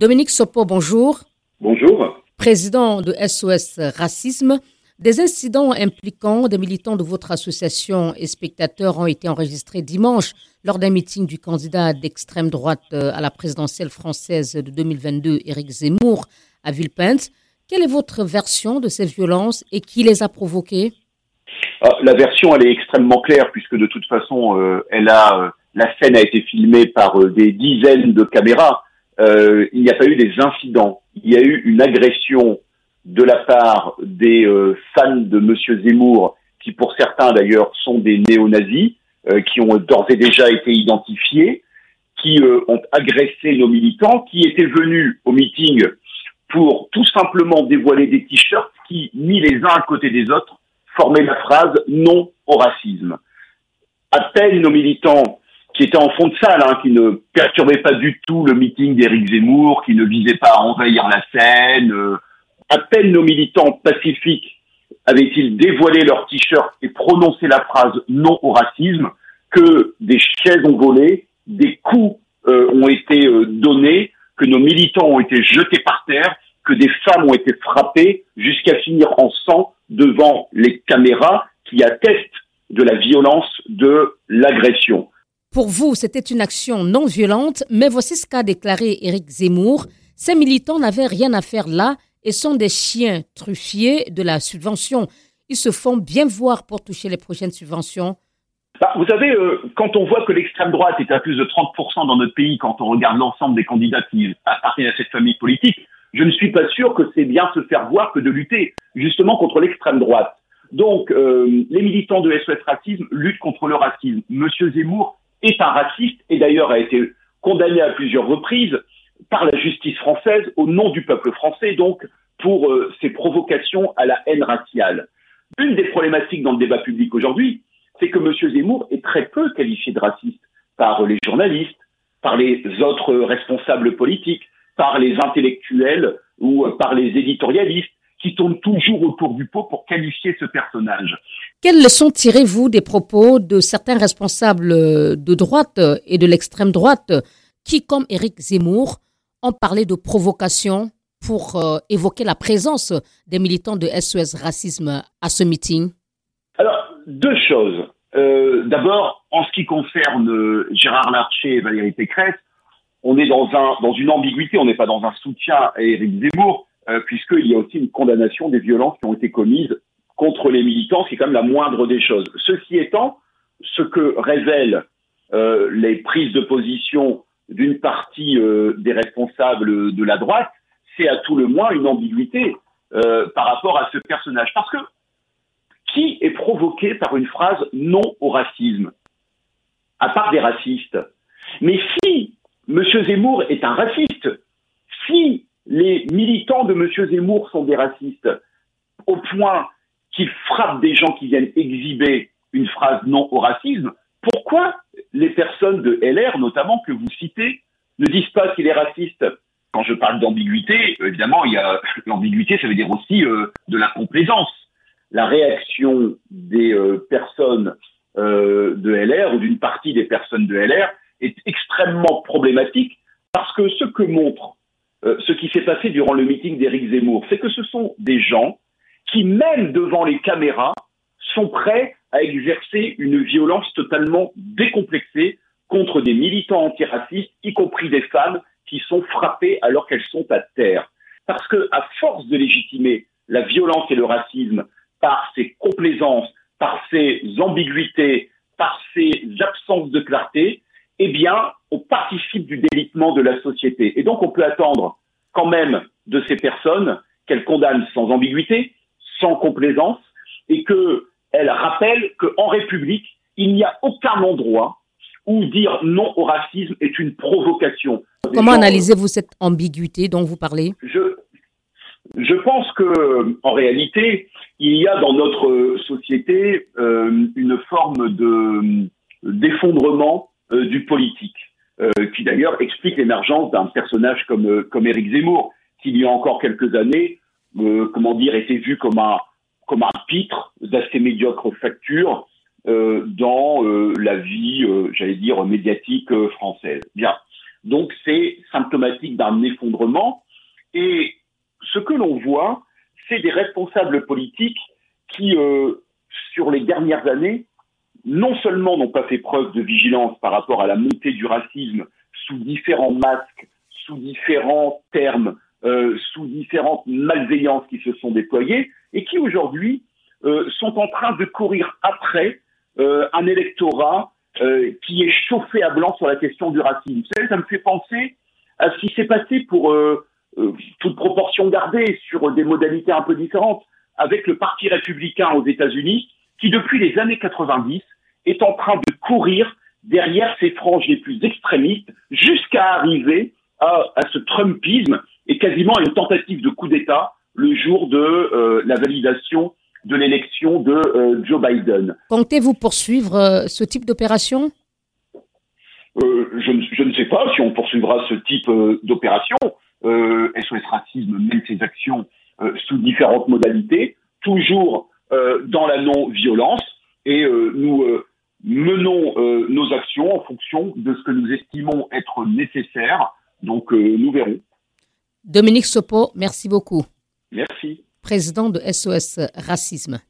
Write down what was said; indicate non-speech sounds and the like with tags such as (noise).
Dominique Sopo, bonjour. Bonjour. Président de SOS Racisme. Des incidents impliquant des militants de votre association et spectateurs ont été enregistrés dimanche lors d'un meeting du candidat d'extrême droite euh, à la présidentielle française de 2022, Éric Zemmour, à Villepinte. Quelle est votre version de ces violences et qui les a provoquées? Ah, La version, elle est extrêmement claire puisque de toute façon, euh, elle a, euh, la scène a été filmée par des dizaines de caméras. Il n'y a pas eu des incidents. Il y a eu une agression de la part des euh, fans de Monsieur Zemmour, qui pour certains d'ailleurs sont des néo-nazis, euh, qui ont d'ores et déjà été identifiés, qui euh, ont agressé nos militants, qui étaient venus au meeting pour tout simplement dévoiler des t-shirts qui, mis les uns à côté des autres, formaient la phrase non au racisme. À peine nos militants qui étaient en fond de salle, hein, qui ne perturbaient pas du tout le meeting d'Éric Zemmour, qui ne visaient pas à envahir la scène, à peine nos militants pacifiques avaient-ils dévoilé leur t-shirt et prononcé la phrase non au racisme que des chaises ont volé, des coups euh, ont été euh, donnés, que nos militants ont été jetés par terre, que des femmes ont été frappées jusqu'à finir en sang devant les caméras qui attestent de la violence de l'agression. Pour vous, c'était une action non violente, mais voici ce qu'a déclaré Éric Zemmour. Ces militants n'avaient rien à faire là et sont des chiens truffiers de la subvention. Ils se font bien voir pour toucher les prochaines subventions. Bah, vous savez, euh, quand on voit que l'extrême droite est à plus de 30% dans notre pays, quand on regarde l'ensemble des candidats qui appartiennent à cette famille politique, je ne suis pas sûr que c'est bien se faire voir que de lutter justement contre l'extrême droite. Donc, euh, les militants de SOS Racisme luttent contre le racisme. Monsieur Zemmour est un raciste et d'ailleurs a été condamné à plusieurs reprises par la justice française au nom du peuple français, donc pour euh, ses provocations à la haine raciale. Une des problématiques dans le débat public aujourd'hui, c'est que M. Zemmour est très peu qualifié de raciste par les journalistes, par les autres responsables politiques, par les intellectuels ou par les éditorialistes qui tournent toujours autour du pot pour qualifier ce personnage. Quelles leçons tirez-vous des propos de certains responsables de droite et de l'extrême droite qui, comme Éric Zemmour, ont parlé de provocation pour euh, évoquer la présence des militants de SOS Racisme à ce meeting? Alors, deux choses. Euh, d'abord, en ce qui concerne euh, Gérard Larcher et Valérie Pécresse, on est dans, un, dans une ambiguïté, on n'est pas dans un soutien à Éric Zemmour, puisqu'il y a aussi une condamnation des violences qui ont été commises contre les militants, c'est quand même la moindre des choses. Ceci étant, ce que révèlent les prises de position d'une partie euh, des responsables de la droite, c'est à tout le moins une ambiguïté euh, par rapport à ce personnage. Parce que qui est provoqué par une phrase non au racisme? À part des racistes. Mais si M. Zemmour est un raciste, si les militants de M. Zemmour sont des racistes, au point qu'ils frappent des gens qui viennent exhiber une phrase non au racisme, pourquoi les personnes de LR, notamment que vous citez, ne disent pas qu'il est raciste? Quand je parle d'ambiguïté, évidemment, il y a (laughs) l'ambiguïté, ça veut dire aussi euh, de la complaisance. La réaction des euh, personnes euh, de LR ou d'une partie des personnes de LR est extrêmement problématique parce que ce que montre qui s'est passé durant le meeting d'Éric Zemmour, c'est que ce sont des gens qui, même devant les caméras, sont prêts à exercer une violence totalement décomplexée contre des militants antiracistes, y compris des femmes qui sont frappées alors qu'elles sont à terre. Parce que, à force de légitimer la violence et le racisme par ses complaisances, par ses ambiguïtés, par ses absences de clarté, eh bien, on participe du délitement de la société. Et donc, on peut attendre quand même de ces personnes qu'elles condamnent sans ambiguïté, sans complaisance, et que elle rappelle qu'en République, il n'y a aucun endroit où dire non au racisme est une provocation. Comment analysez-vous cette ambiguïté dont vous parlez? Je, je pense que, en réalité, il y a dans notre société euh, une forme de d'effondrement euh, du politique, qui d'ailleurs explique l'émergence d'un personnage comme comme Éric Zemmour, qui il y a encore quelques années, comment dire, était vu comme un comme un pitre d'assez médiocre facture euh, dans euh, la vie, euh, j'allais dire, médiatique française. Bien. Donc c'est symptomatique d'un effondrement. Et ce que l'on voit, c'est des responsables politiques qui, euh, sur les dernières années, non seulement n'ont pas fait preuve de vigilance par rapport à la montée du racisme sous différents masques, sous différents termes, euh, sous différentes malveillances qui se sont déployées, et qui aujourd'hui euh, sont en train de courir après euh, un électorat qui est chauffé à blanc sur la question du racisme. Ça me fait penser à ce qui s'est passé pour toute proportion gardée sur des modalités un peu différentes avec le Parti républicain aux États-Unis, qui depuis les années 90 est en train de courir derrière ces franges les plus extrémistes jusqu'à arriver à, à, ce Trumpisme et quasiment à une tentative de coup d'État le jour de euh, la validation de l'élection de euh, Joe Biden. Comptez-vous poursuivre euh, ce type d'opération? Je, ne, je, ne sais pas si on poursuivra ce type d'opération. SOS Racisme mène ses actions sous différentes modalités, toujours dans la non-violence, et nous menons nos actions en fonction de ce que nous estimons être nécessaire. Donc nous verrons. Dominique Sopo, merci beaucoup. Merci président de SOS Racisme.